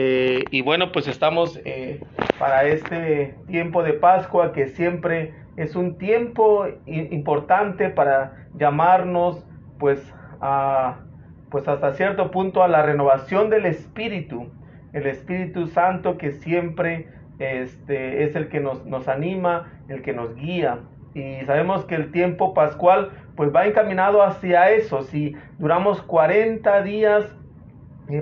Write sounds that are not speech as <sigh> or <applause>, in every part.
Eh, y bueno, pues estamos eh, para este tiempo de Pascua que siempre es un tiempo importante para llamarnos pues a pues hasta cierto punto a la renovación del espíritu, el Espíritu Santo que siempre este, es el que nos, nos anima, el que nos guía. Y sabemos que el tiempo pascual pues va encaminado hacia eso. Si duramos 40 días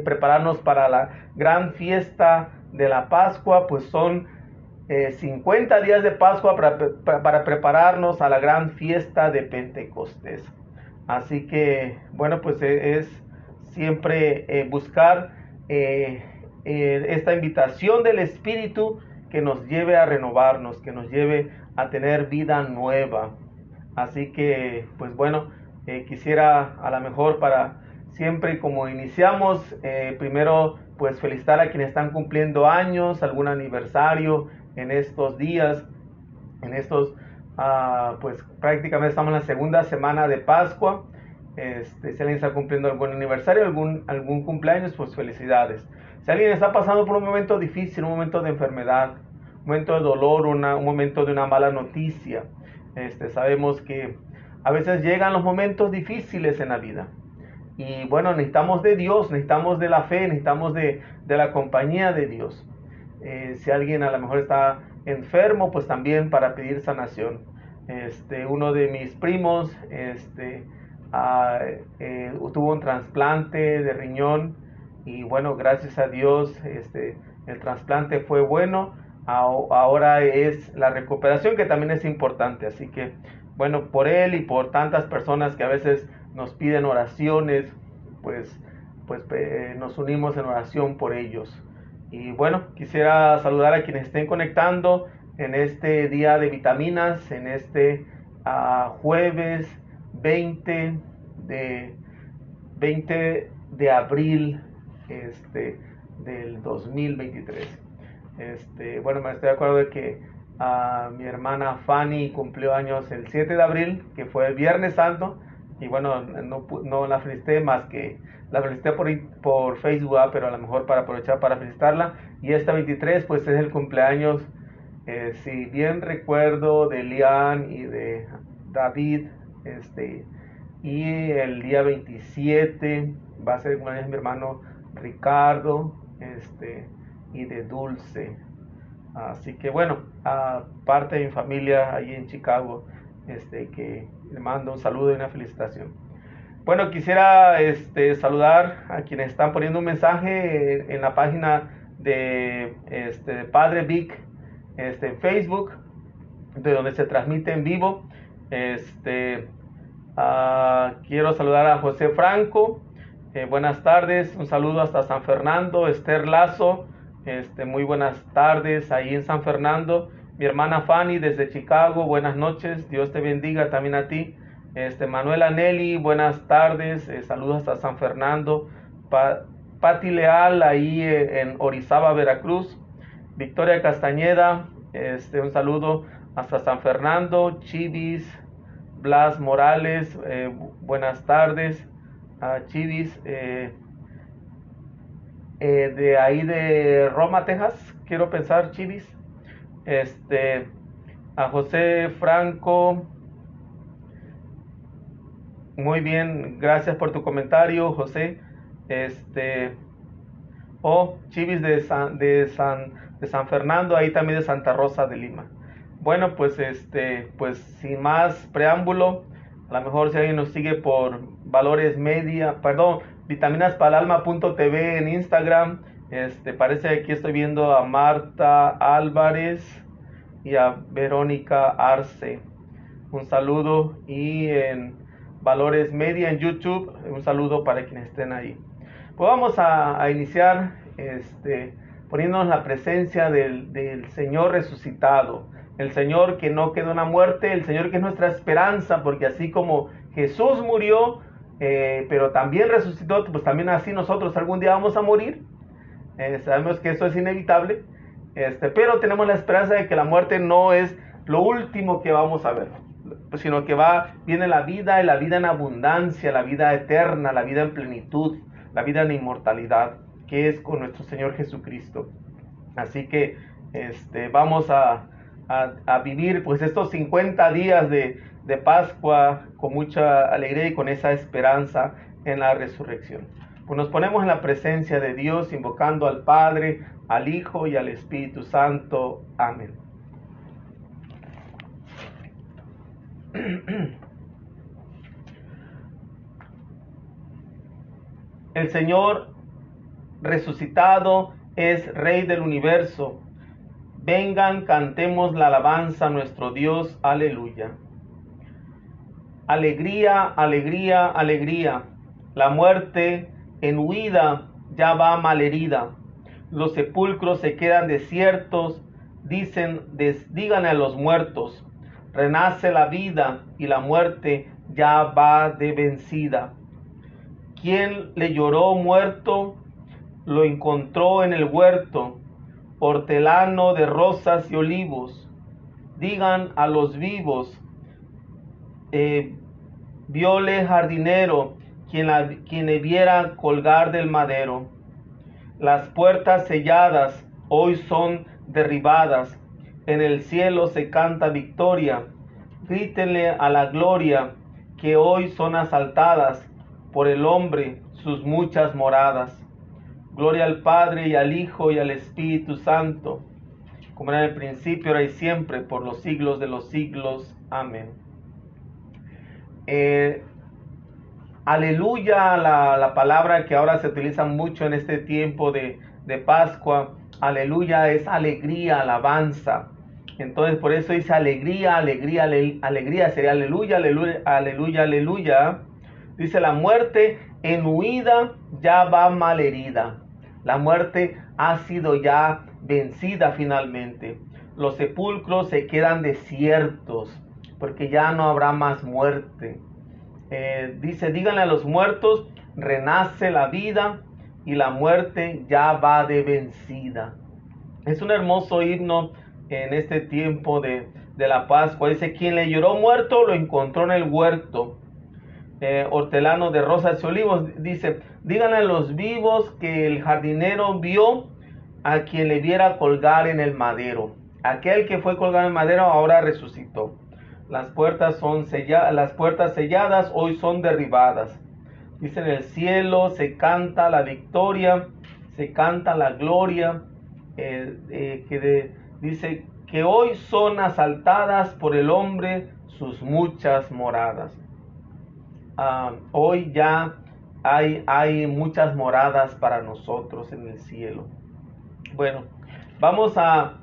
prepararnos para la gran fiesta de la Pascua, pues son 50 eh, días de Pascua para, para, prepararnos a la gran fiesta de Pentecostés. Así que, bueno, pues e, es siempre eh, buscar eh, esta invitación del Espíritu que nos lleve a renovarnos, que nos lleve a tener vida nueva. Así que, pues bueno, quisiera a lo mejor para siempre como iniciamos, eh, primero pues felicitar a quienes están cumpliendo años, algún aniversario en estos días, en estos, ah, pues prácticamente estamos en la segunda semana de Pascua. Este, si alguien está cumpliendo algún aniversario, algún, algún cumpleaños, pues felicidades. Si alguien está pasando por un momento difícil, un momento de enfermedad, un momento de dolor, un momento de una mala noticia, este, sabemos que a veces llegan los momentos difíciles en la vida. Y bueno, necesitamos de Dios, necesitamos de la fe, necesitamos de, la compañía de Dios. Eh, si alguien a lo mejor está enfermo, pues también para pedir sanación. Este, uno de mis primos este, ah, eh, tuvo un trasplante de riñón y bueno, gracias a Dios este, el trasplante fue bueno. Ahora es la recuperación que también es importante. Así que bueno, por él y por tantas personas que a veces nos piden oraciones, pues, pues nos unimos en oración por ellos. Y bueno, quisiera saludar a quienes estén conectando en este día de vitaminas, en este ah, jueves 20 de, 20 de abril este, del 2023. Este, bueno, me estoy de acuerdo de que ah, mi hermana Fanny cumplió años el 7 de abril, que fue el Viernes Santo, y bueno, no, no la felicité más que la felicité por, por Facebook, ah, pero a lo mejor para aprovechar para felicitarla. Y esta 23 pues es el cumpleaños, eh, si bien recuerdo, de Lian y de David, este, y el día 27 va a ser el cumpleaños de mi hermano Ricardo, este, y de Dulce. Así que bueno, aparte de mi familia ahí en Chicago, este, que le mando un saludo y una felicitación. Bueno, quisiera este, saludar a quienes están poniendo un mensaje en la página de este, Padre Vic este, en Facebook, de donde se transmite en vivo. Este, ah, quiero saludar a José Franco. Eh, buenas tardes, un saludo hasta San Fernando. Esther Lazo, este, muy buenas tardes ahí en San Fernando. Mi hermana Fanny desde Chicago, buenas noches, Dios te bendiga también a ti. Este, Manuela Nelly, buenas tardes, eh, saludos hasta San Fernando. Pati Leal ahí eh, en Orizaba, Veracruz. Victoria Castañeda, este, un saludo hasta San Fernando. Chivis, Blas Morales, eh, buenas tardes. a Chivis, de ahí de Roma, Texas, quiero pensar, Chivis. Este, a José Franco. Muy bien, gracias por tu comentario, José. Este, o oh, Chivis de San, de San, de San Fernando, ahí también de Santa Rosa de Lima. Bueno, pues este, pues sin más preámbulo, a lo mejor si alguien nos sigue por valores media, perdón, vitaminaspalalma.tv en Instagram, este, parece que aquí estoy viendo a Marta Álvarez y a Verónica Arce. Un saludo y en Valores Media en YouTube, un saludo para quienes estén ahí. Pues vamos a, iniciar este, poniéndonos la presencia del, Señor resucitado, el Señor que no quedó en la muerte, el Señor que es nuestra esperanza, porque así como Jesús murió, eh, pero también resucitó, pues también así nosotros algún día vamos a morir. Eh, sabemos que eso es inevitable, este, pero tenemos la esperanza de que la muerte no es lo último que vamos a ver, sino que va, viene la vida y la vida en abundancia, la vida eterna, la vida en plenitud, la vida en inmortalidad. que es con nuestro Señor Jesucristo. Así que este, vamos a, vivir pues estos 50 días de, de Pascua con mucha alegría y con esa esperanza en la resurrección. Pues nos ponemos en la presencia de Dios, invocando al Padre, al Hijo y al Espíritu Santo. Amén. <clears throat> El Señor resucitado es Rey del universo. Vengan, cantemos la alabanza a nuestro Dios. Aleluya. Alegría, alegría, alegría. La muerte en huida ya va malherida. Los sepulcros se quedan desiertos. Dicen, díganle a los muertos. Renace la vida y la muerte ya va de vencida. Quien le lloró muerto, lo encontró en el huerto, hortelano de rosas y olivos. Digan a los vivos, eh, viole jardinero, quien, quien le viera colgar del madero. Las puertas selladas hoy son derribadas, en el cielo se canta victoria. Grítenle a la gloria que hoy son asaltadas por el hombre sus muchas moradas. Gloria al Padre y al Hijo y al Espíritu Santo, como era en el principio, ahora y siempre, por los siglos de los siglos. Amén. Eh, aleluya, la, palabra que ahora se utiliza mucho en este tiempo de, de Pascua. Aleluya es alegría, alabanza. Entonces por eso dice alegría, alegría, alegría sería aleluya, aleluya, aleluya, aleluya. Dice la muerte en huida ya va mal herida. La muerte ha sido ya vencida finalmente. Los sepulcros se quedan desiertos porque ya no habrá más muerte. Eh, dice, díganle a los muertos, renace la vida y la muerte ya va de vencida. Es un hermoso himno en este tiempo de, de la Pascua. Dice, quien le lloró muerto lo encontró en el huerto eh, hortelano de rosas y olivos, dice, díganle a los vivos que el jardinero vio a quien le viera colgar en el madero. Aquel que fue colgado en el madero ahora resucitó. Las puertas, son selladas, las puertas selladas hoy son derribadas. Dice en el cielo se canta la victoria, se canta la gloria, eh, eh, que dice que hoy son asaltadas por el hombre sus muchas moradas. Ah, hoy ya hay, hay muchas moradas para nosotros en el cielo. Bueno, vamos a,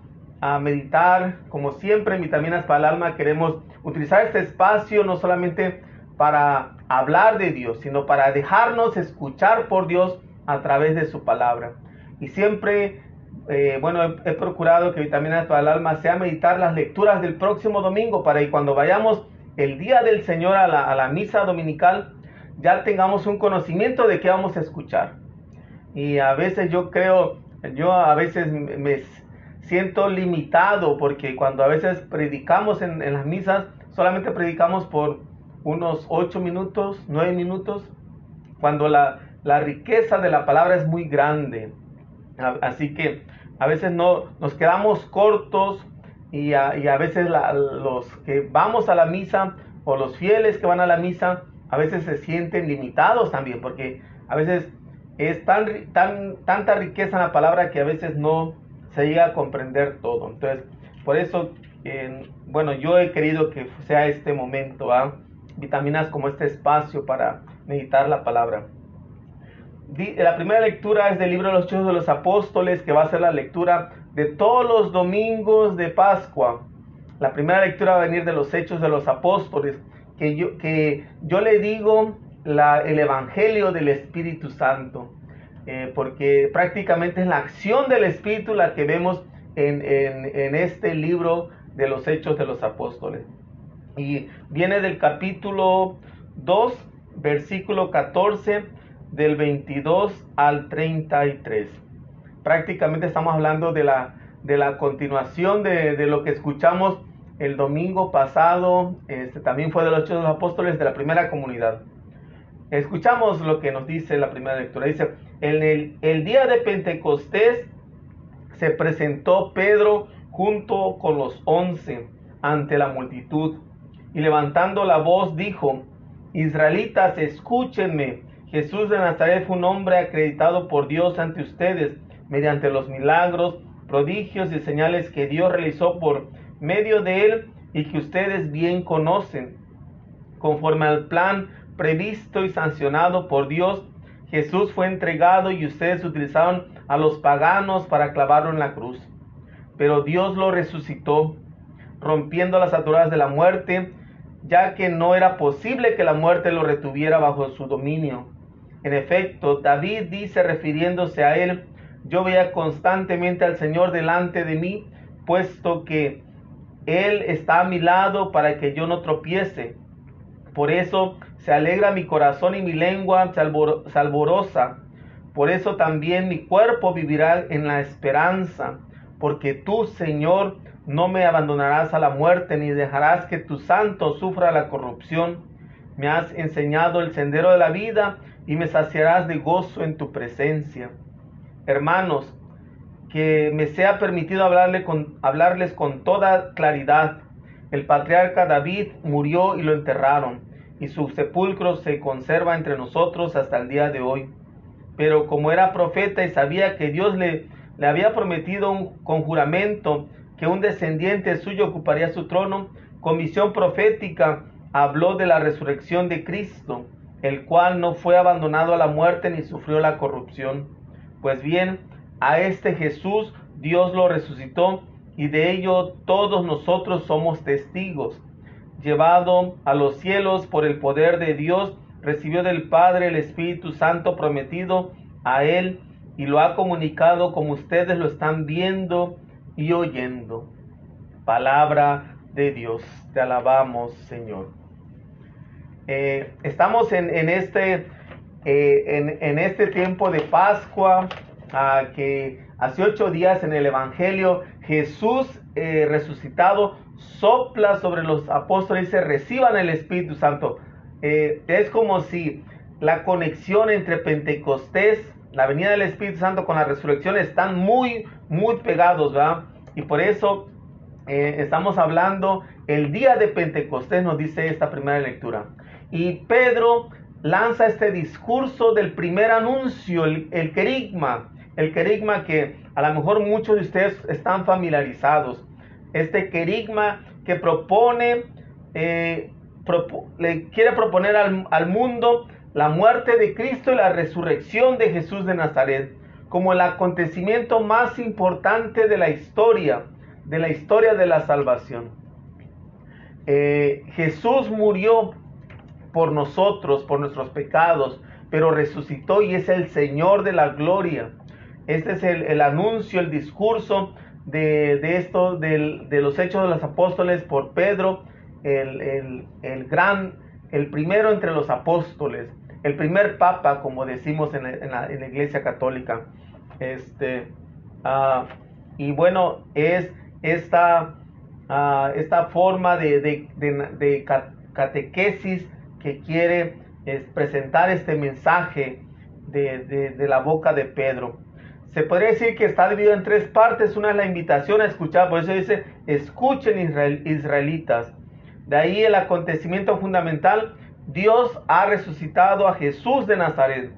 a meditar, como siempre, en Vitaminas para el Alma, queremos utilizar este espacio no solamente para hablar de Dios, sino para dejarnos escuchar por Dios a través de su palabra. Y siempre, eh, bueno, he, procurado que Vitaminas para el Alma sea meditar las lecturas del próximo domingo para que cuando vayamos el día del Señor a la, misa dominical ya tengamos un conocimiento de qué vamos a escuchar. Y a veces yo creo, yo a veces me siento limitado porque cuando a veces predicamos en, las misas, solamente predicamos por unos ocho minutos, nueve minutos, cuando la, riqueza de la palabra es muy grande. Así que a veces no nos quedamos cortos y a, veces los que vamos a la misa o los fieles que van a la misa a veces se sienten limitados también porque a veces es tan, tan, tanta riqueza en la palabra que a veces no se llega a comprender todo. Entonces, por eso, bueno, yo he querido que sea este momento, ¿ah? vitaminas como este espacio para meditar la palabra. La primera lectura es del libro de los Hechos de los Apóstoles, que va a ser la lectura de todos los domingos de Pascua. La primera lectura va a venir de los Hechos de los Apóstoles, que yo, que yo le digo el Evangelio del Espíritu Santo, eh, porque prácticamente es la acción del Espíritu la que vemos en, en, este libro de los Hechos de los Apóstoles. Y viene del capítulo 2, versículo 14, del 22 al 33 prácticamente estamos hablando de la, de la continuación de, lo que escuchamos el domingo pasado, este, también fue de los Hechos de los Apóstoles de la primera comunidad. Escuchamos lo que nos dice la primera lectura. Dice, en el, día de Pentecostés se presentó Pedro junto con los once ante la multitud y levantando la voz dijo, Israelitas, escúchenme, Jesús de Nazaret fue un hombre acreditado por Dios ante ustedes mediante los milagros, prodigios y señales que Dios realizó por medio de él y que ustedes bien conocen. Conforme al plan previsto y sancionado por Dios, Jesús fue entregado y ustedes utilizaron a los paganos para clavarlo en la cruz. Pero Dios lo resucitó, rompiendo las ataduras de la muerte, ya que no era posible que la muerte lo retuviera bajo su dominio. En efecto, David dice refiriéndose a él, yo veía constantemente al Señor delante de mí, puesto que Él está a mi lado para que yo no tropiece. Por eso se alegra mi corazón y mi lengua se, alborosa. Por eso también mi cuerpo vivirá en la esperanza, porque tú, Señor, no me abandonarás a la muerte, ni dejarás que tu santo sufra la corrupción. Me has enseñado el sendero de la vida y me saciarás de gozo en tu presencia. Hermanos, que me sea permitido hablarle con, hablarles con toda claridad. El patriarca David murió y lo enterraron y su sepulcro se conserva entre nosotros hasta el día de hoy. Pero como era profeta y sabía que Dios le, le había prometido un, con juramento que un descendiente suyo ocuparía su trono, con visión profética habló de la resurrección de Cristo, el cual no fue abandonado a la muerte ni sufrió la corrupción. Pues bien, a este Jesús Dios lo resucitó y de ello todos nosotros somos testigos llevado a los cielos por el poder de Dios, recibió del Padre el Espíritu Santo prometido a él y lo ha comunicado como ustedes lo están viendo y oyendo. Palabra de Dios, te alabamos Señor. Eh, estamos en, este, eh, en, este tiempo de Pascua, ah, que hace ocho días en el Evangelio Jesús eh, resucitado sopla sobre los apóstoles y se reciban el Espíritu Santo. Eh, es como si la conexión entre Pentecostés, la venida del Espíritu Santo con la resurrección están muy, muy pegados, ¿verdad? Y por eso eh, estamos hablando el día de Pentecostés, nos dice esta primera lectura. Y Pedro lanza este discurso del primer anuncio, el, el querigma, el querigma que a lo mejor muchos de ustedes están familiarizados este querigma que propone, eh, le quiere proponer al, mundo la muerte de Cristo y la resurrección de Jesús de Nazaret como el acontecimiento más importante de la historia, de la historia de la salvación. Eh, Jesús murió por nosotros, por nuestros pecados, pero resucitó y es el Señor de la gloria. Este es el, el anuncio, el discurso de, esto, de los hechos de los apóstoles por Pedro, el, gran, el primero entre los apóstoles, el primer papa, como decimos en la, iglesia católica. Este, ah, y bueno, es esta, ah, esta forma de, de, catequesis que quiere presentar este mensaje de la boca de Pedro se podría decir que está dividido en tres partes. Una es la invitación a escuchar, por eso dice, escuchen israelitas. De ahí el acontecimiento fundamental, Dios ha resucitado a Jesús de Nazaret.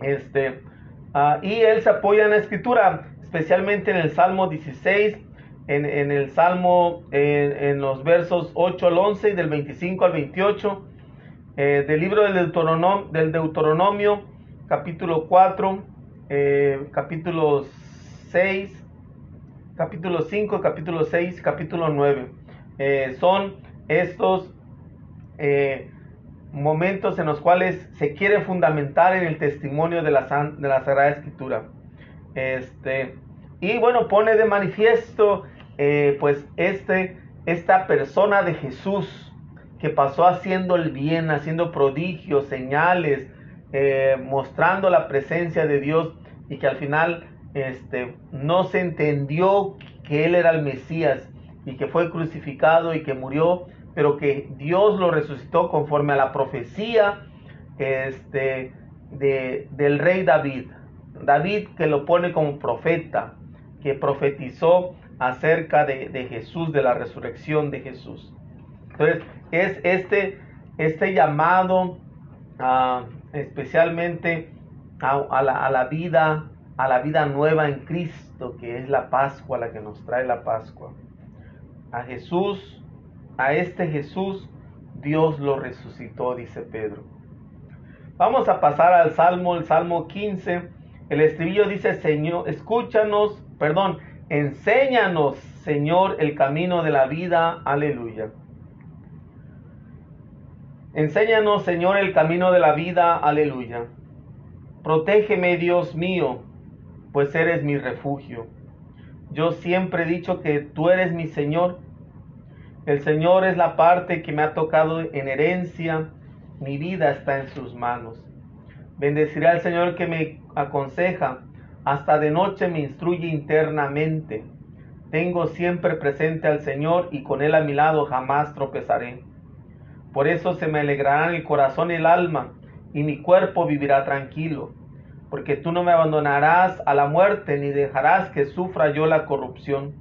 Este, ah, y él se apoya en la escritura, especialmente en el Salmo 16, en, el Salmo, en, los versos 8 al 11 y del 25 al 28, eh, del libro del Deuteronomio, del Deuteronomio capítulo 4 eh, capítulo 6, capítulo 5, capítulo 6, capítulo 9. Eh, son estos eh, momentos en los cuales se quiere fundamentar en el testimonio de la, de la Sagrada Escritura. Este, y bueno, pone de manifiesto pues este, esta persona de Jesús que pasó haciendo el bien, haciendo prodigios, señales, mostrando la presencia de Dios y que al final este, no se entendió que él era el Mesías y que fue crucificado y que murió, pero que Dios lo resucitó conforme a la profecía este, de, del rey David. David que lo pone como profeta, que profetizó acerca de, de Jesús, de la resurrección de Jesús. Entonces, es este, este llamado ah, especialmente a, la, a, la, vida, a la vida nueva en Cristo, que es la Pascua, la que nos trae la Pascua. A Jesús, a este Jesús, Dios lo resucitó, dice Pedro. Vamos a pasar al Salmo, el Salmo 15. El estribillo dice, Señor, escúchanos, perdón, enséñanos, Señor, el camino de la vida. Aleluya. Enséñanos, Señor, el camino de la vida. Aleluya. Protégeme, Dios mío, pues eres mi refugio. Yo siempre he dicho que tú eres mi Señor. El Señor es la parte que me ha tocado en herencia. Mi vida está en sus manos. Bendeciré al Señor que me aconseja. Hasta de noche me instruye internamente. Tengo siempre presente al Señor y con Él a mi lado jamás tropezaré. Por eso se me alegrarán el corazón y el alma, y mi cuerpo vivirá tranquilo, porque tú no me abandonarás a la muerte, ni dejarás que sufra yo la corrupción.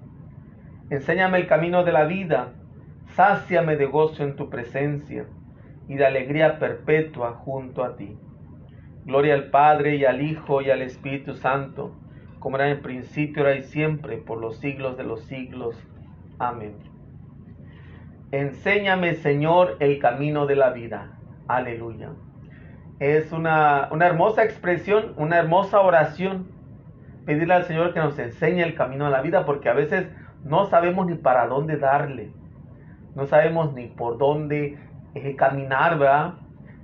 Enséñame el camino de la vida, sáciame de gozo en tu presencia, y de alegría perpetua junto a ti. Gloria al Padre, y al Hijo, y al Espíritu Santo, como era en principio, ahora y siempre, por los siglos de los siglos. Amén. Enséñame, Señor, el camino de la vida. Aleluya. Es una, hermosa expresión, una hermosa oración. Pedirle al Señor que nos enseñe el camino de la vida, porque a veces no sabemos ni para dónde darle. No sabemos ni por dónde eh, caminar, ¿verdad?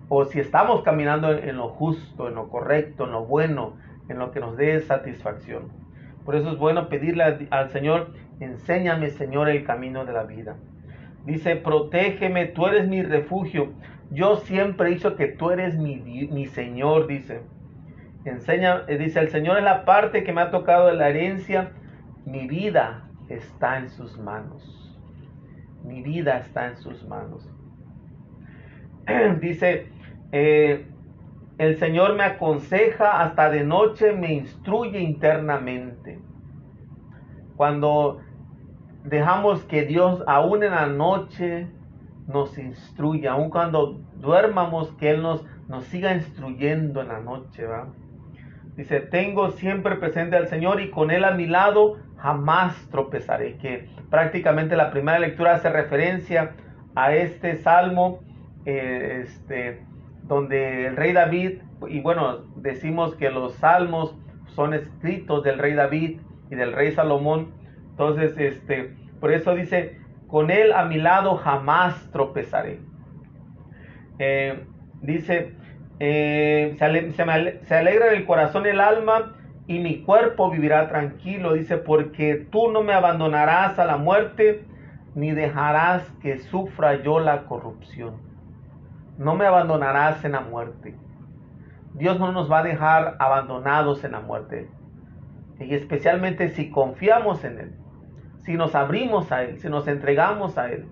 O si estamos caminando en, lo justo, en lo correcto, en lo bueno, en lo que nos dé satisfacción. Por eso es bueno pedirle al Señor, enséñame, Señor, el camino de la vida. Dice, protégeme, tú eres mi refugio. Yo siempre he que tú eres mi, mi Señor, dice. Enseña, eh, dice, el Señor es la parte que me ha tocado de la herencia. Mi vida está en sus manos. Mi vida está en sus manos. <clears throat> dice, eh, el Señor me aconseja hasta de noche, me instruye internamente. Cuando dejamos que Dios aún en la noche nos instruya, aun cuando duermamos, que Él nos, nos siga instruyendo en la noche, ¿va? Dice, tengo siempre presente al Señor y con Él a mi lado jamás tropezaré. Que prácticamente la primera lectura hace referencia a este salmo, eh, este, donde el rey David, y bueno, decimos que los salmos son escritos del rey David y del rey Salomón, entonces, este, por eso dice, con él a mi lado jamás tropezaré. Eh, dice, eh, se, se, alegra el corazón el alma y mi cuerpo vivirá tranquilo. Dice, porque tú no me abandonarás a la muerte ni dejarás que sufra yo la corrupción. No me abandonarás en la muerte. Dios no nos va a dejar abandonados en la muerte. Y especialmente si confiamos en Él si nos abrimos a Él, si nos entregamos a Él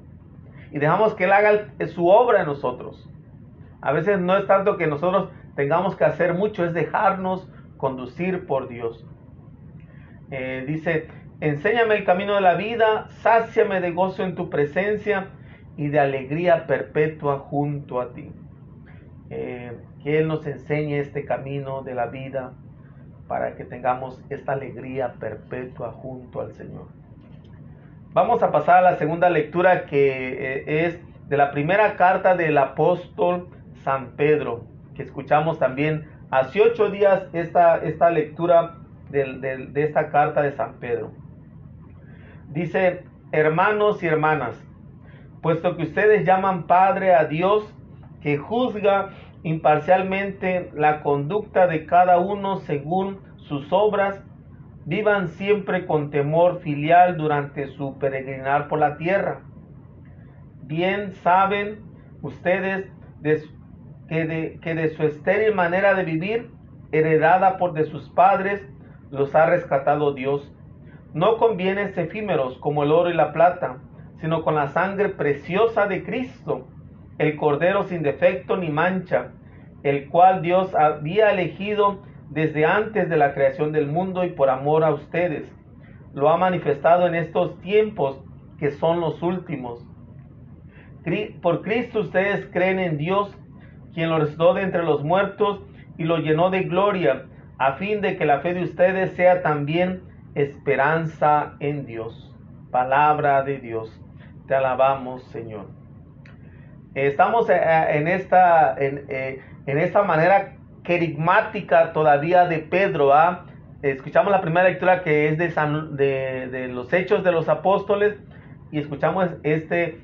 y dejamos que Él haga su obra en nosotros. A veces no es tanto que nosotros tengamos que hacer mucho, es dejarnos conducir por Dios. Eh, dice, enséñame el camino de la vida, sáciame de gozo en tu presencia y de alegría perpetua junto a ti. Eh, que Él nos enseñe este camino de la vida para que tengamos esta alegría perpetua junto al Señor. Vamos a pasar a la segunda lectura que eh, es de la primera carta del apóstol San Pedro, que escuchamos también hace ocho días esta, esta lectura de, de esta carta de San Pedro. Dice, hermanos y hermanas, puesto que ustedes llaman Padre a Dios, que juzga imparcialmente la conducta de cada uno según sus obras, Vivan siempre con temor filial durante su peregrinar por la tierra. Bien saben ustedes que, de, que de su estéril manera de vivir, heredada por de sus padres, los ha rescatado Dios. No con bienes efímeros como el oro y la plata, sino con la sangre preciosa de Cristo, el Cordero sin defecto ni mancha, el cual Dios había elegido desde antes de la creación del mundo y por amor a ustedes. Lo ha manifestado en estos tiempos que son los últimos. Por Cristo ustedes creen en Dios, quien lo resucitó de entre los muertos y lo llenó de gloria, a fin de que la fe de ustedes sea también esperanza en Dios. Palabra de Dios. Te alabamos, Señor. Estamos eh, en esta, eh, en, esta manera querigmática todavía de Pedro. ¿ah? Escuchamos la primera lectura que es de, los Hechos de los Apóstoles y escuchamos este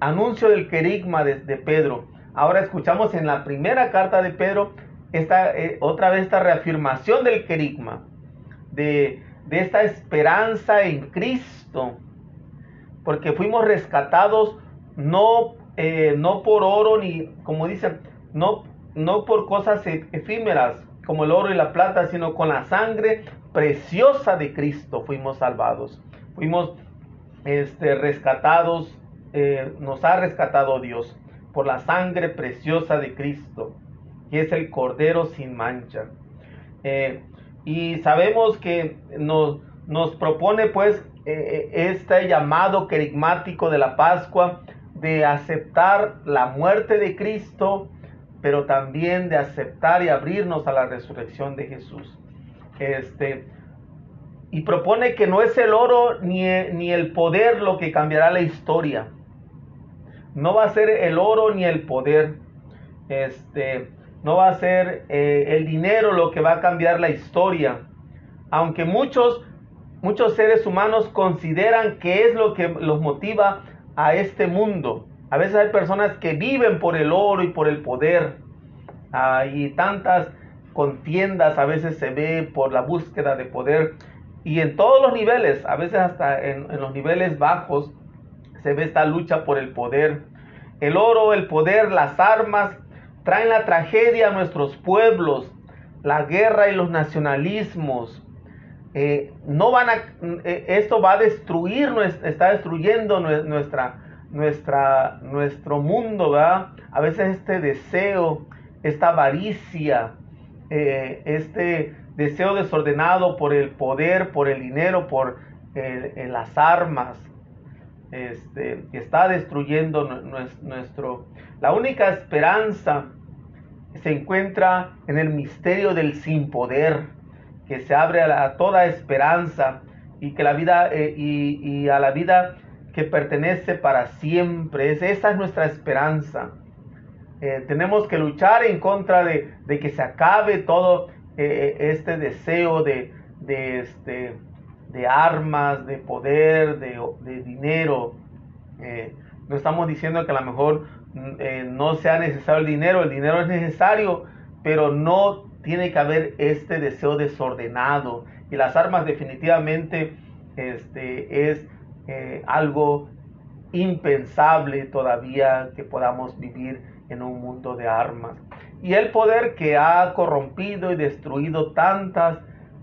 anuncio del querigma de, Pedro. Ahora escuchamos en la primera carta de Pedro esta, eh, otra vez esta reafirmación del querigma, de, de esta esperanza en Cristo, porque fuimos rescatados no, eh, no por oro ni, como dicen, no, no por cosas e, efímeras como el oro y la plata, sino con la sangre preciosa de Cristo fuimos salvados. Fuimos este, rescatados, eh, nos ha rescatado Dios por la sangre preciosa de Cristo, que es el Cordero sin mancha. Eh, y sabemos que nos, nos propone pues eh, este llamado querigmático de la Pascua de aceptar la muerte de Cristo, pero también de aceptar y abrirnos a la resurrección de Jesús. Este, y propone que no es el oro ni, ni el poder lo que cambiará la historia. No va a ser el oro ni el poder. Este, no va a ser eh, el dinero lo que va a cambiar la historia. Aunque muchos Muchos seres humanos consideran que es lo que los motiva a este mundo. A veces hay personas que viven por el oro y por el poder. y tantas contiendas a veces se ve por la búsqueda de poder. Y en todos los niveles, a veces hasta en, los niveles bajos, se ve esta lucha por el poder. El oro, el poder, las armas traen la tragedia a nuestros pueblos, la guerra y los nacionalismos, eh, no van a, eh, esto va a destruir, está destruyendo nuestra, nuestra, nuestro mundo, ¿verdad? A veces este deseo, esta avaricia, eh, este deseo desordenado por el poder, por el dinero, por las armas, este, que está destruyendo nuestro... La única esperanza se encuentra en el misterio del sin poder que se abre a, toda esperanza y que la vida eh, y, a la vida que pertenece para siempre. Es, esa es nuestra esperanza. Eh, tenemos que luchar en contra de, que se acabe todo eh, este deseo de, de, este, de armas, de poder, de, de dinero. no estamos diciendo que a lo mejor mm, no sea necesario el dinero, el dinero es necesario, pero no tiene que haber este deseo desordenado y las armas definitivamente este, es eh, algo impensable todavía que podamos vivir en un mundo de armas. Y el poder que ha corrompido y destruido tantas,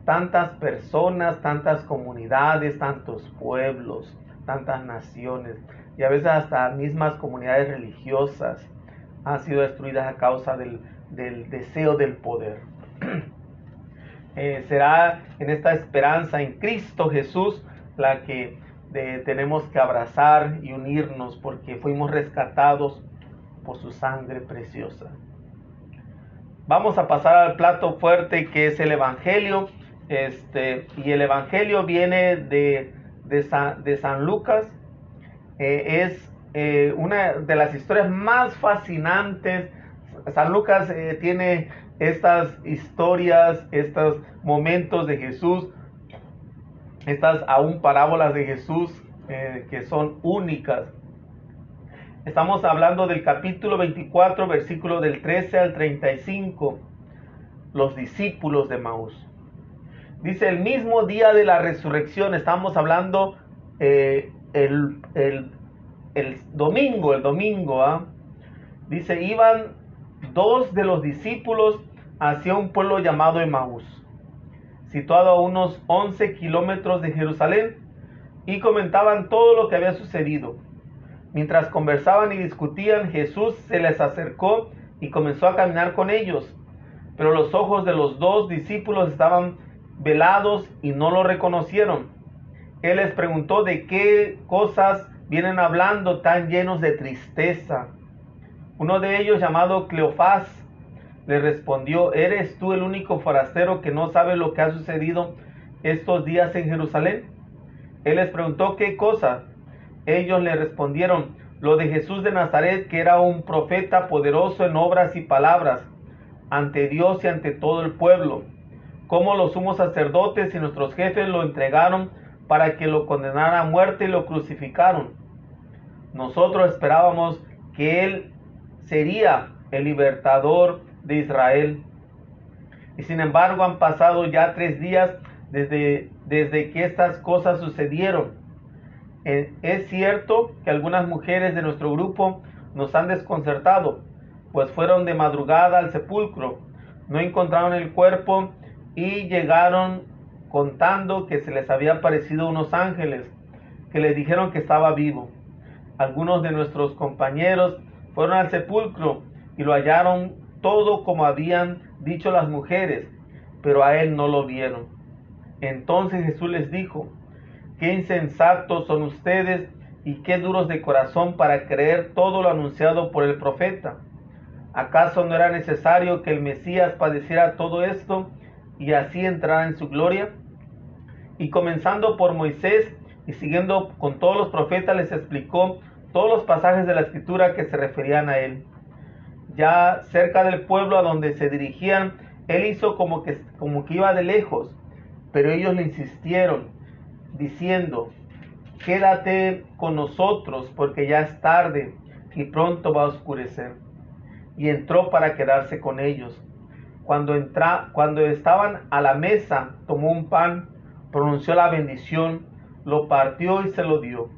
tantas personas, tantas comunidades, tantos pueblos, tantas naciones y a veces hasta mismas comunidades religiosas han sido destruidas a causa del, del deseo del poder. <clears throat> Eh, será en esta esperanza en Cristo Jesús la que tenemos que abrazar y unirnos porque fuimos rescatados por su sangre preciosa. Vamos a pasar al plato fuerte que es el Evangelio. Este, y el Evangelio viene de, de, San, Lucas. Eh, es eh, una de las historias más fascinantes. San Lucas tiene estas historias, estos momentos de Jesús, estas aún parábolas de Jesús eh, que son únicas. Estamos hablando del capítulo 24, versículo del 13 al 35, los discípulos de Maús. Dice, el mismo día de la resurrección, estamos hablando eh, el, domingo, el domingo, ¿ah? dice, iban dos de los discípulos hacia un pueblo llamado Emaús, situado a unos 11 kilómetros de Jerusalén, y comentaban todo lo que había sucedido. Mientras conversaban y discutían, Jesús se les acercó y comenzó a caminar con ellos. Pero los ojos de los dos discípulos estaban velados y no lo reconocieron. Él les preguntó de qué cosas vienen hablando tan llenos de tristeza. Uno de ellos, llamado Cleofás, le respondió, ¿eres tú el único forastero que no sabe lo que ha sucedido estos días en Jerusalén? Él les preguntó qué cosa. Ellos le respondieron, lo de Jesús de Nazaret, que era un profeta poderoso en obras y palabras, ante Dios y ante todo el pueblo. Como los sumos sacerdotes y nuestros jefes lo entregaron para que lo condenaran a muerte y lo crucificaron. Nosotros esperábamos que Él sería el libertador de Israel. Y sin embargo han pasado ya tres días desde, desde que estas cosas sucedieron. Eh, es cierto que algunas mujeres de nuestro grupo nos han desconcertado, pues fueron de madrugada al sepulcro, no encontraron el cuerpo y llegaron contando que se les había aparecido unos ángeles que les dijeron que estaba vivo. Algunos de nuestros compañeros fueron al sepulcro y lo hallaron todo como habían dicho las mujeres, pero a él no lo vieron. Entonces Jesús les dijo, qué insensatos son ustedes y qué duros de corazón para creer todo lo anunciado por el profeta. ¿Acaso no era necesario que el Mesías padeciera todo esto y así entrara en su gloria? Y comenzando por Moisés y siguiendo con todos los profetas les explicó todos los pasajes de la escritura que se referían a él ya cerca del pueblo a donde se dirigían, él hizo como que, como que iba de lejos, pero ellos le insistieron, diciendo, quédate con nosotros porque ya es tarde y pronto va a oscurecer. Y entró para quedarse con ellos. Cuando, entra, cuando estaban a la mesa, tomó un pan, pronunció la bendición, lo partió y se lo dio.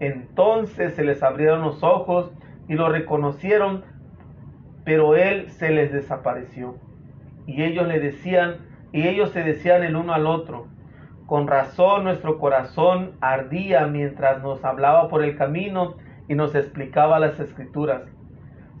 Entonces se les abrieron los ojos y lo reconocieron, pero él se les desapareció. Y ellos le decían, y ellos se decían el uno al otro, con razón nuestro corazón ardía mientras nos hablaba por el camino y nos explicaba las escrituras.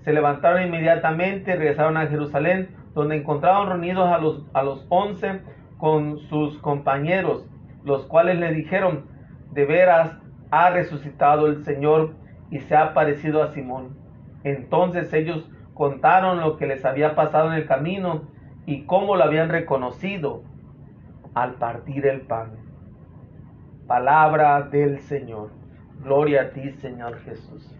Se levantaron inmediatamente y regresaron a Jerusalén, donde encontraron reunidos a los, a los once con sus compañeros, los cuales le dijeron, de veras ha resucitado el Señor y se ha aparecido a Simón. Entonces ellos contaron lo que les había pasado en el camino y cómo lo habían reconocido al partir el pan. Palabra del Señor. Gloria a ti, Señor Jesús.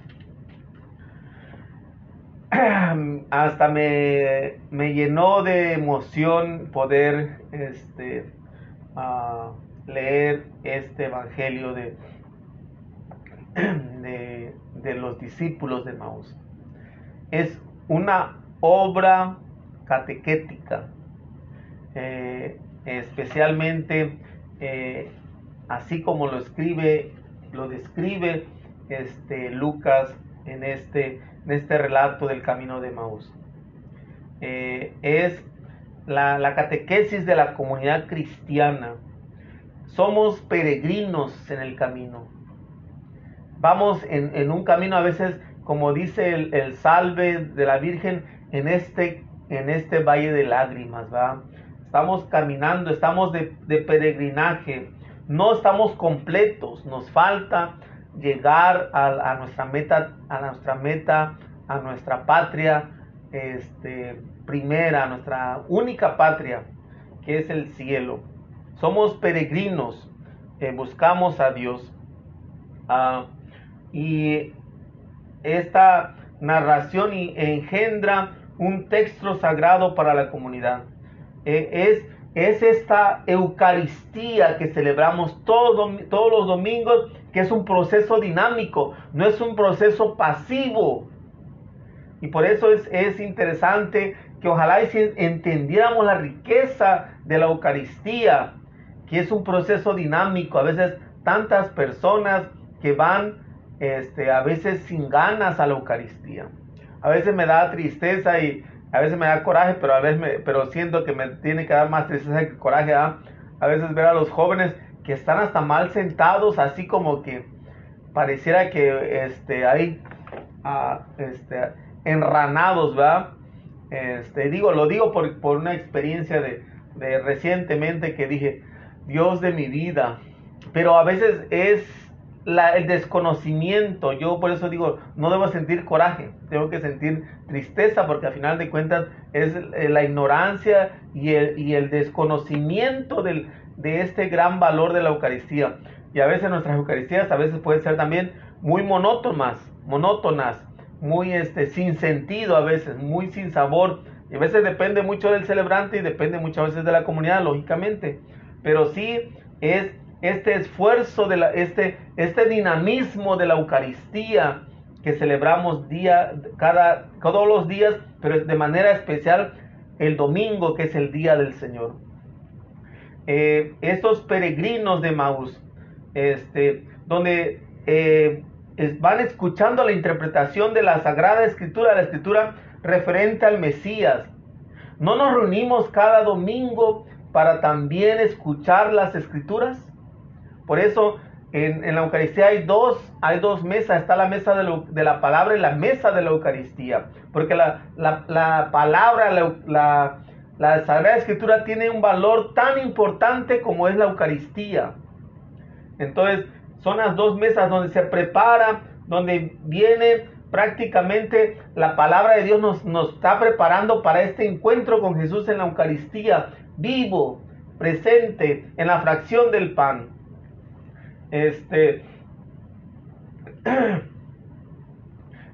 <clears throat> Hasta me, me llenó de emoción poder este, uh, leer este evangelio de, <clears throat> de, de los discípulos de Maús. Es una obra catequética, eh, especialmente eh, así como lo escribe, lo describe este, Lucas en este, en este relato del camino de Maús. Eh, es la, catequesis de la comunidad cristiana. Somos peregrinos en el camino. Vamos en un camino a veces como dice el, salve de la Virgen, en este, en este valle de lágrimas, ¿va? Estamos caminando, estamos de, peregrinaje, no estamos completos, nos falta llegar a, nuestra meta, a nuestra meta, a nuestra patria este, primera, nuestra única patria, que es el cielo. Somos peregrinos, eh, buscamos a Dios. Ah, y esta narración y engendra un texto sagrado para la comunidad. E, es, es esta Eucaristía que celebramos todos, todos los domingos, que es un proceso dinámico, no es un proceso pasivo. Y por eso es, es interesante que ojalá entendiéramos la riqueza de la Eucaristía, que es un proceso dinámico. A veces tantas personas que van este, a veces sin ganas a la Eucaristía. A veces me da tristeza y a veces me da coraje, pero a veces me, pero siento que me tiene que dar más tristeza que coraje. A veces ver a los jóvenes que están hasta mal sentados, así como que pareciera que este, hay ah, este, enranados, ¿verdad? Este, digo, lo digo por, por una experiencia de, de recientemente que dije, Dios de mi vida, pero a veces es el desconocimiento. Yo por eso digo, no debo sentir coraje, tengo que sentir tristeza porque al final de cuentas es eh, la ignorancia y el, y el desconocimiento del, de este gran valor de la Eucaristía. Y a veces nuestras Eucaristías a veces pueden ser también muy monótonas, monótonas, muy este, sin sentido a veces, muy sin sabor. Y a veces depende mucho del celebrante y depende muchas veces de la comunidad, lógicamente. Pero sí es este esfuerzo, de la, este, este dinamismo de la Eucaristía que celebramos día, cada, todos los días, pero de manera especial el domingo, que es el día del Señor. Eh, estos peregrinos de Maús, este, donde eh, van escuchando la interpretación de la Sagrada Escritura, la Escritura referente al Mesías. ¿No nos reunimos cada domingo para también escuchar las Escrituras? Por eso en, la Eucaristía hay dos, hay dos mesas, está la mesa de, la palabra y la mesa de la Eucaristía, porque la, palabra, la, la, Sagrada Escritura tiene un valor tan importante como es la Eucaristía. Entonces, son las dos mesas donde se prepara, donde viene prácticamente la palabra de Dios nos, nos está preparando para este encuentro con Jesús en la Eucaristía, vivo, presente en la fracción del pan. Este.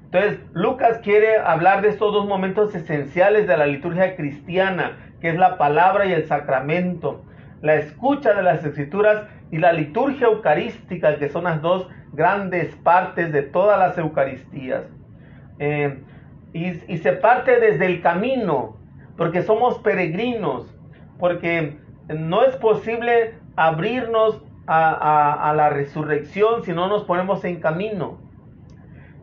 Entonces, Lucas quiere hablar de estos dos momentos esenciales de la liturgia cristiana, que es la palabra y el sacramento, la escucha de las escrituras y la liturgia eucarística, que son las dos grandes partes de todas las Eucaristías. Eh, y, y se parte desde el camino, porque somos peregrinos, porque no es posible abrirnos a, la resurrección si no nos ponemos en camino.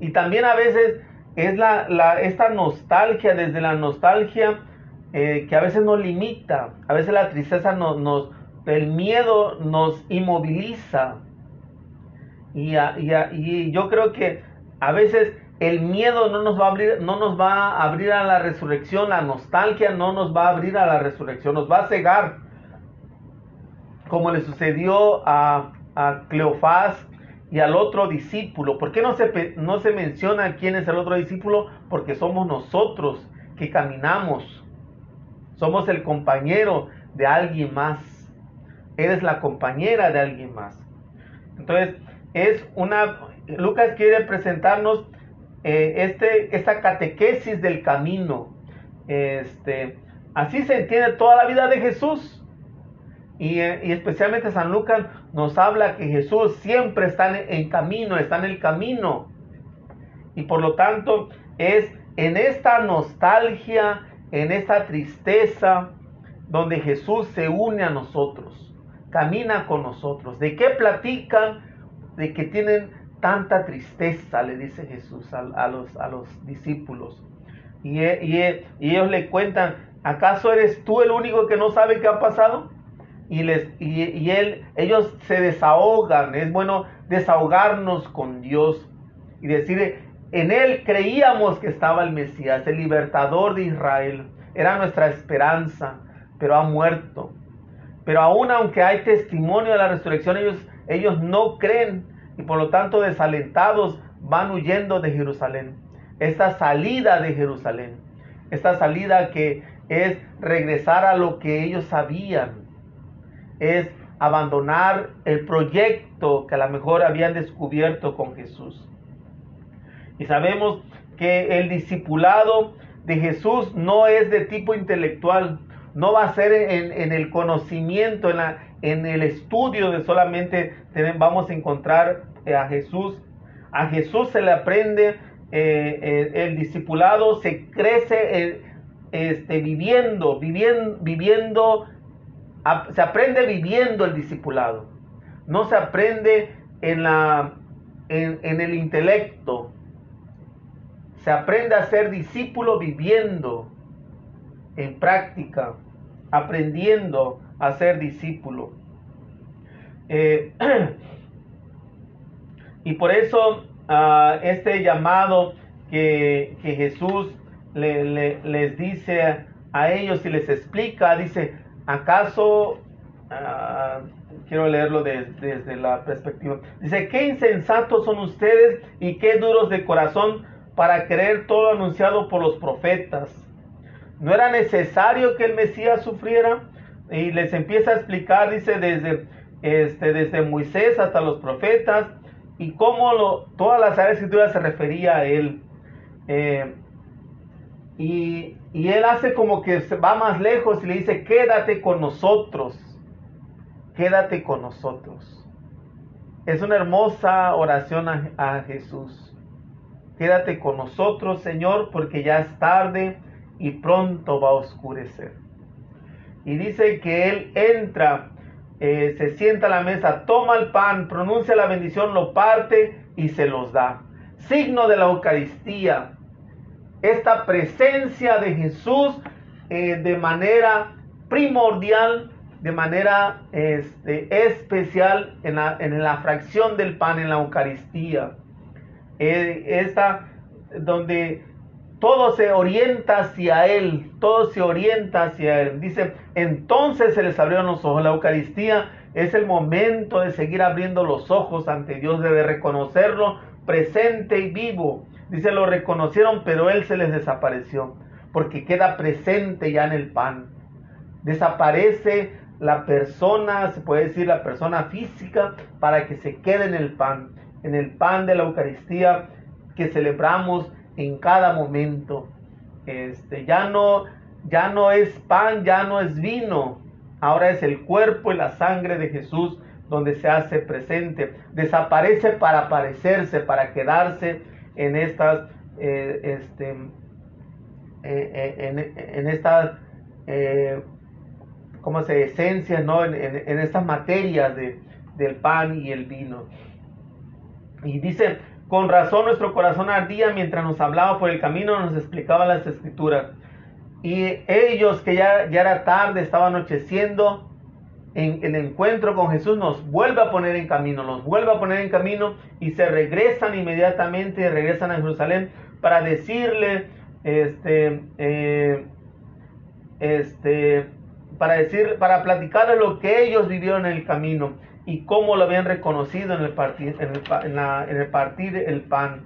Y también a veces es la, esta nostalgia, desde la nostalgia eh, que a veces nos limita, a veces la tristeza nos, nos el miedo nos inmoviliza. Y, y, yo creo que a veces el miedo no nos va a abrir, no nos va a abrir a la resurrección, la nostalgia no nos va a abrir a la resurrección, nos va a cegar como le sucedió a, Cleofás y al otro discípulo. ¿Por qué no se, menciona quién es el otro discípulo? Porque somos nosotros que caminamos. Somos el compañero de alguien más. Eres la compañera de alguien más. Entonces, es una... Lucas quiere presentarnos eh, este, esta catequesis del camino. Este, así se entiende toda la vida de Jesús. Y, especialmente San Lucas nos habla que Jesús siempre está en, camino, está en el camino. Y por lo tanto es en esta nostalgia, en esta tristeza, donde Jesús se une a nosotros, camina con nosotros. ¿De qué platican? De que tienen tanta tristeza, le dice Jesús a, los, a los, discípulos. Y, y, ellos le cuentan, ¿acaso eres tú el único que no sabe qué ha pasado? Y, les, y, él, ellos se desahogan. Es bueno desahogarnos con Dios y decir, en Él creíamos que estaba el Mesías, el libertador de Israel. Era nuestra esperanza, pero ha muerto. Pero aún aunque hay testimonio de la resurrección, ellos, ellos no creen y por lo tanto desalentados van huyendo de Jerusalén. Esta salida de Jerusalén, esta salida que es regresar a lo que ellos sabían, es abandonar el proyecto que a lo mejor habían descubierto con Jesús. Y sabemos que el discipulado de Jesús no es de tipo intelectual, no va a ser en, el conocimiento, en, la, en, el estudio de solamente vamos a encontrar eh, a Jesús. A Jesús se le aprende eh, eh, el discipulado, se crece este, viviendo, viviendo, viviendo se aprende viviendo el discipulado. No se aprende en, la, en, el intelecto. Se aprende a ser discípulo viviendo en práctica, aprendiendo a ser discípulo. Eh, <clears throat> y por eso ah, este llamado que, Jesús les dice a ellos y les explica, dice, ¿acaso, ah, quiero leerlo desde la perspectiva, dice, qué insensatos son ustedes y qué duros de corazón para creer todo anunciado por los profetas. No era necesario que el Mesías sufriera y les empieza a explicar, dice, desde, este, desde Moisés hasta los profetas y cómo lo, todas las áreas de escritura se refería a él. Eh, y, él hace como que va más lejos y le dice, quédate con nosotros, quédate con nosotros. Es una hermosa oración a, a Jesús. Quédate con nosotros, Señor, porque ya es tarde y pronto va a oscurecer. Y dice que él entra, eh, se sienta a la mesa, toma el pan, pronuncia la bendición, lo parte y se los da. Signo de la Eucaristía. Esta presencia de Jesús eh, de manera primordial, de manera este, especial en la, en la, fracción del pan en la Eucaristía. Eh, esta donde todo se orienta hacia Él, todo se orienta hacia Él. Dice, entonces se les abrieron los ojos. La Eucaristía es el momento de seguir abriendo los ojos ante Dios, de reconocerlo presente y vivo. Dice, lo reconocieron, pero Él se les desapareció, porque queda presente ya en el pan. Desaparece la persona, se puede decir la persona física, para que se quede en el pan, en el pan de la Eucaristía que celebramos en cada momento. Este, ya no, ya no es pan, ya no es vino. Ahora es el cuerpo y la sangre de Jesús donde se hace presente. Desaparece para aparecerse, para quedarse en estas, eh, este, eh, eh, en, estas, ¿cómo se esencias, no? En, en, estas materias de, del pan y el vino. Y dice, con razón nuestro corazón ardía mientras nos hablaba por el camino, nos explicaba las escrituras. Y ellos que ya, ya era tarde, estaba anocheciendo, en el encuentro con Jesús nos vuelve a poner en camino, nos vuelve a poner en camino y se regresan inmediatamente, regresan a Jerusalén para decirle, este, eh, este, para decir, para lo que ellos vivieron en el camino y cómo lo habían reconocido en el partir, en el, en el partir el pan.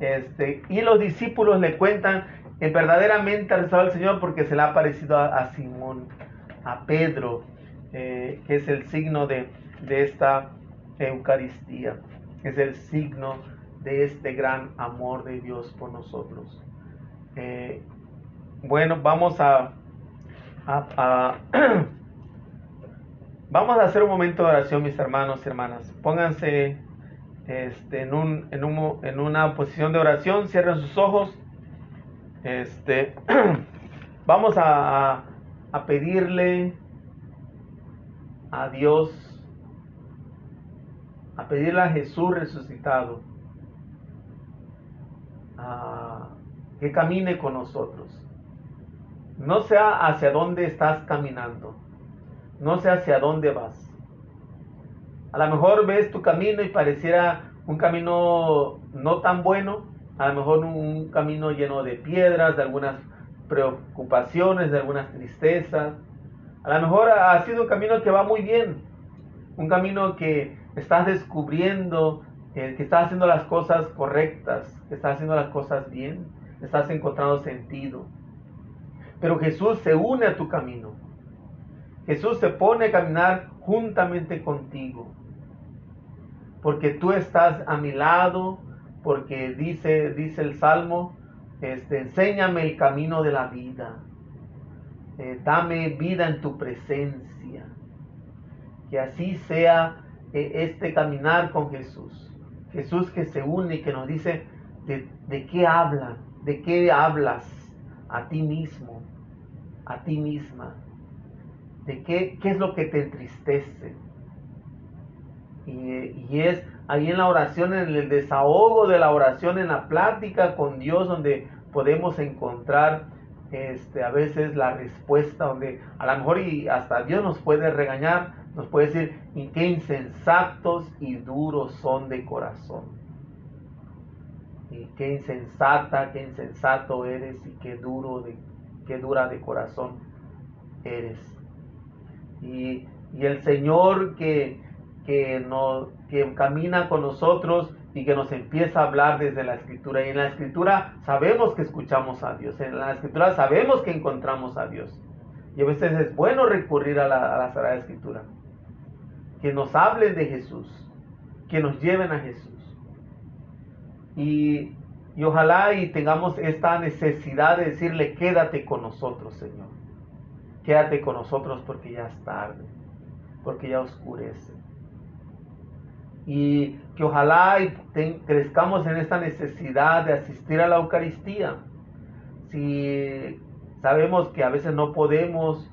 Este, y los discípulos le cuentan verdaderamente el Señor porque se le ha parecido a, Simón, a Pedro, eh, que es el signo de, de esta Eucaristía, es el signo de este gran amor de Dios por nosotros. Eh, bueno, vamos a, a <clears throat> Vamos a hacer un momento de oración, mis hermanos y hermanas. Pónganse este, en, un, en, un, en, una posición de oración, cierren sus ojos. Este, <clears throat> vamos a, a, pedirle a Dios, a pedirle a Jesús resucitado, que camine con nosotros. No sea hacia dónde estás caminando no sé hacia dónde vas. A lo mejor ves tu camino y pareciera un camino no tan bueno, a lo mejor un camino lleno de piedras, de algunas preocupaciones, de algunas tristezas. A lo mejor ha sido un camino que va muy bien, un camino que estás descubriendo, eh, que estás haciendo las cosas correctas, que estás haciendo las cosas bien, estás encontrando sentido. Pero Jesús se une a tu camino. Jesús se pone a caminar juntamente contigo. Porque tú estás a mi lado, porque dice, dice el Salmo, este, enséñame el camino de la vida. Eh, dame vida en tu presencia. Que así sea eh, este caminar con Jesús. Jesús que se une y que nos dice de, qué habla, de qué hablas a ti mismo, a ti misma de qué, qué es lo que te entristece. Y, y, es ahí en la oración, en el desahogo de la oración, en la plática con Dios, donde podemos encontrar este, a veces la respuesta, donde a lo mejor y hasta Dios nos puede regañar, nos puede decir, y qué insensatos y duros son de corazón. y qué insensata, qué insensato eres y qué duro de, qué dura de corazón eres. Y, el Señor que, que, no, que camina con nosotros y que nos empieza a hablar desde la escritura. Y en la escritura sabemos que escuchamos a Dios, en la escritura sabemos que encontramos a Dios. Y a veces es bueno recurrir a la, a la Sagrada Escritura. Que nos hablen de Jesús, que nos lleven a Jesús. Y, y ojalá y tengamos esta necesidad de decirle, quédate con nosotros, Señor. Quédate con nosotros porque ya es tarde, porque ya oscurece. Y que ojalá crezcamos en esta necesidad de asistir a la Eucaristía. Si sabemos que a veces no podemos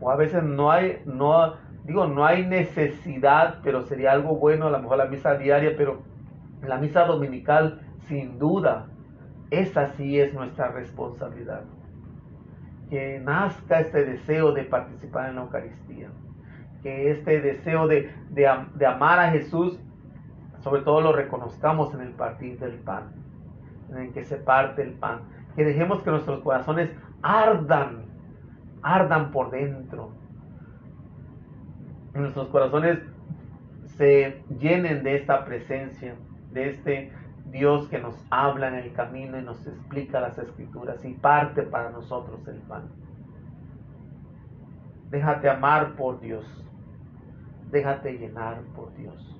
o a veces no hay, no, digo, no hay necesidad, pero sería algo bueno, a lo mejor la misa diaria, pero la misa dominical, sin duda, esa sí es nuestra responsabilidad. Que nazca este deseo de participar en la Eucaristía, que este deseo de, de amar a Jesús, sobre todo lo reconozcamos en el partir del pan, en el que se parte el pan, que dejemos que nuestros corazones ardan, ardan por dentro. Nuestros corazones se llenen de esta presencia, de este Dios que nos habla en el camino y nos explica las escrituras y parte para nosotros el pan. Déjate amar por Dios. Déjate llenar por Dios.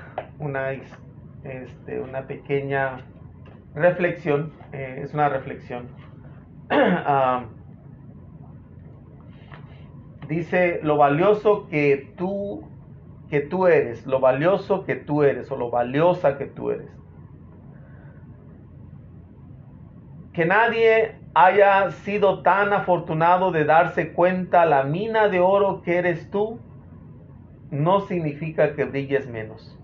una, este, una pequeña reflexión, eh, es una reflexión. <clears throat> Ah, dice lo valioso que tú, que tú eres, lo valioso que tú eres o lo valiosa que tú eres. Que nadie haya sido tan afortunado de darse cuenta la mina de oro que eres tú, no significa que brilles menos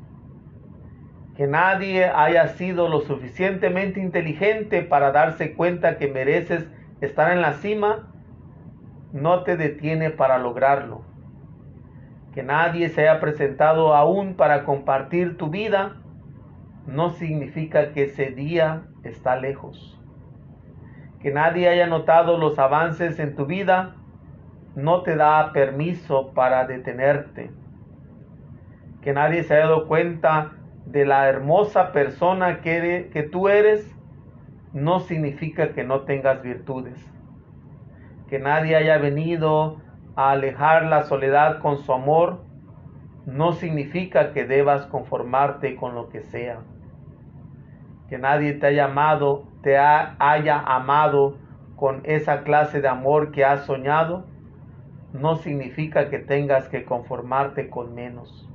que nadie haya sido lo suficientemente inteligente para darse cuenta que mereces estar en la cima, no te detiene para lograrlo. Que nadie se haya presentado aún para compartir tu vida, no significa que ese día está lejos. Que nadie haya notado los avances en tu vida, no te da permiso para detenerte. Que nadie se haya dado cuenta de la hermosa persona que, que tú eres, no significa que no tengas virtudes. Que nadie haya venido a alejar la soledad con su amor, no significa que debas conformarte con lo que sea. Que nadie te haya amado, te haya amado con esa clase de amor que has soñado, no significa que tengas que conformarte con menos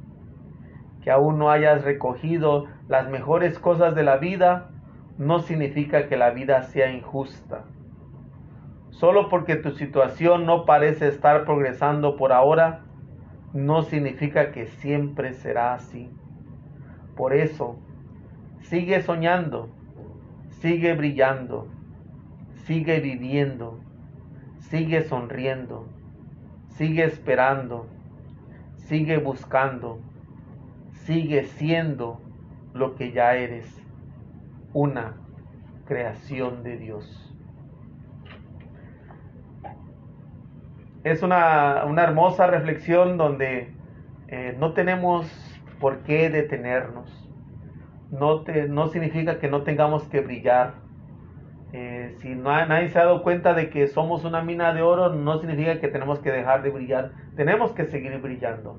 que aún no hayas recogido las mejores cosas de la vida, no significa que la vida sea injusta. Solo porque tu situación no parece estar progresando por ahora, no significa que siempre será así. Por eso, sigue soñando, sigue brillando, sigue viviendo, sigue sonriendo, sigue esperando, sigue buscando sigue siendo lo que ya eres, una creación de Dios. Es una, hermosa reflexión donde eh, no tenemos por qué detenernos. No, te, no significa que no tengamos que brillar. Eh, si no, nadie se ha dado cuenta de que somos una mina de oro, no significa que tenemos que dejar de brillar. Tenemos que seguir brillando.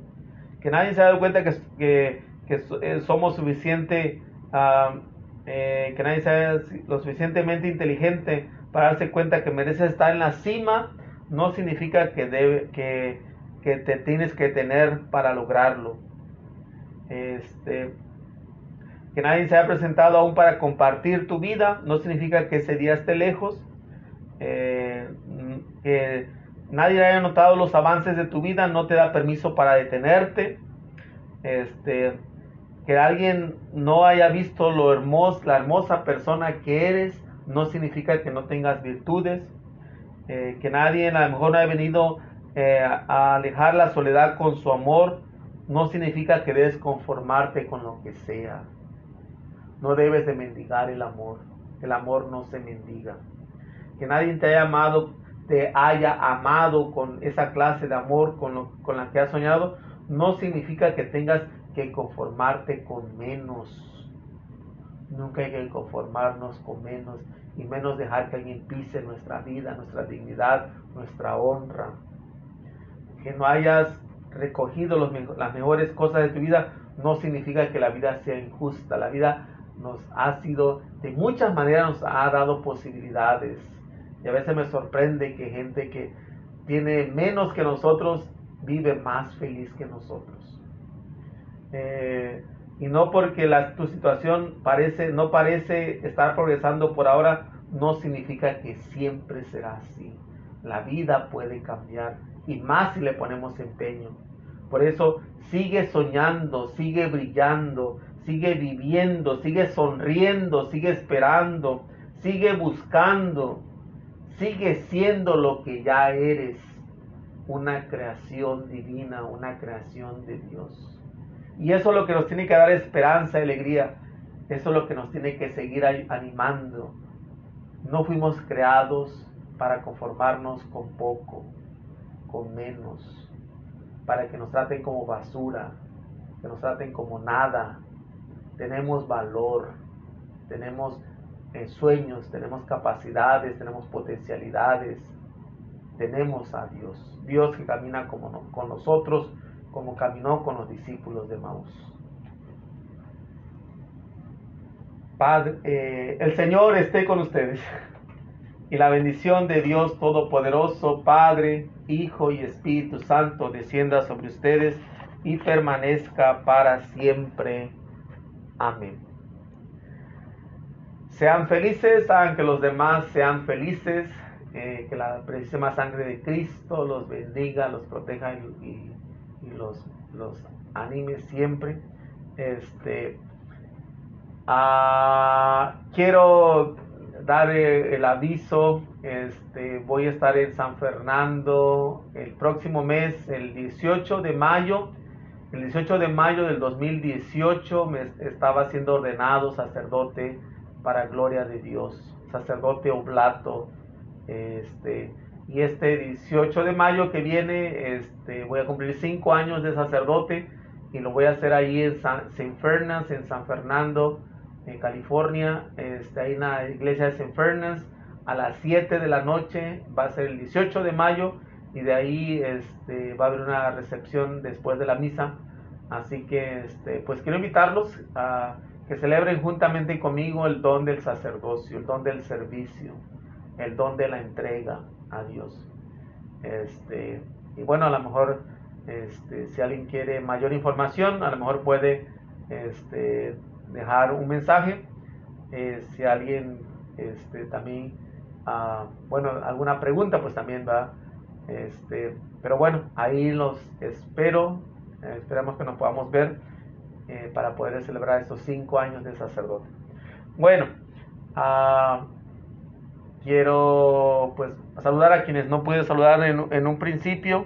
Que nadie se ha dado cuenta que, que, eh, somos suficiente, ah, eh, que nadie sea lo suficientemente inteligente para darse cuenta que merece estar en la cima, no significa que, debe, que, que te tienes que tener para lograrlo. Este, que nadie se haya presentado aún para compartir tu vida, no significa que ese día esté lejos. Eh, que nadie haya notado los avances de tu vida, no te da permiso para detenerte. Este, que alguien no haya visto lo hermoso, la hermosa persona que eres, no significa que no tengas virtudes. Eh, que nadie a lo mejor no haya venido eh, a alejar la soledad con su amor, no significa que debes conformarte con lo que sea. No debes de mendigar el amor. El amor no se mendiga. Que nadie te haya amado, te haya amado con esa clase de amor con, con la que has soñado, no significa que tengas que conformarte con menos. Nunca hay que conformarnos con menos y menos dejar que alguien pise nuestra vida, nuestra dignidad, nuestra honra. Que no hayas recogido las mejores cosas de tu vida no significa que la vida sea injusta. La vida nos ha sido, de muchas maneras nos ha dado posibilidades. Y a veces me sorprende que gente que tiene menos que nosotros vive más feliz que nosotros. Eh, y no porque tu situación parece, no parece estar progresando por ahora, no significa que siempre será así. La vida puede cambiar y más si le ponemos empeño. Por eso sigue soñando, sigue brillando, sigue viviendo, sigue sonriendo, sigue esperando, sigue buscando, sigue siendo lo que ya eres, una creación divina, una creación de Dios. Y eso es lo que nos tiene que dar esperanza, alegría, eso es lo que nos tiene que seguir animando. No fuimos creados para conformarnos con poco, con menos, para que nos traten como basura, que nos traten como nada, tenemos valor, tenemos eh, sueños, tenemos capacidades, tenemos potencialidades, tenemos a Dios. Dios que camina como con nosotros, como caminó con los discípulos de Maús. Padre, eh, el Señor esté con ustedes. Y la bendición de Dios Todopoderoso, Padre, Hijo y Espíritu Santo, descienda sobre ustedes y permanezca para siempre. Amén. Sean felices, hagan que los demás sean felices, eh, que la preciosa sangre de Cristo los bendiga, los proteja y, los, anime siempre. Este, ah, quiero dar el aviso, este, voy a estar en San Fernando el próximo mes, el 18 de mayo el 18 de mayo del 2018 me estaba siendo ordenado sacerdote para gloria de Dios, sacerdote oblato. Este, y este 18 de mayo que viene este, voy a cumplir cinco años de sacerdote y lo voy a hacer ahí en San, Fernando, en San Fernando, en California. Este, ahí en la iglesia de San Fernando a las 7 de la noche, va a ser el 18 de mayo y de ahí este, va a haber una recepción después de la misa. Así que este, pues quiero invitarlos a que celebren juntamente conmigo el don del sacerdocio, el don del servicio, el don de la entrega a Dios. Este, y bueno, a lo mejor este, si alguien quiere mayor información, a lo mejor puede este, dejar un mensaje. Eh, si alguien este, también, ah, bueno, alguna pregunta, pues también va este, pero bueno, ahí los espero. Eh, esperamos que nos podamos ver eh, para poder celebrar estos cinco años de sacerdote. Bueno, ah, quiero pues saludar a quienes no pude saludar en, en un principio.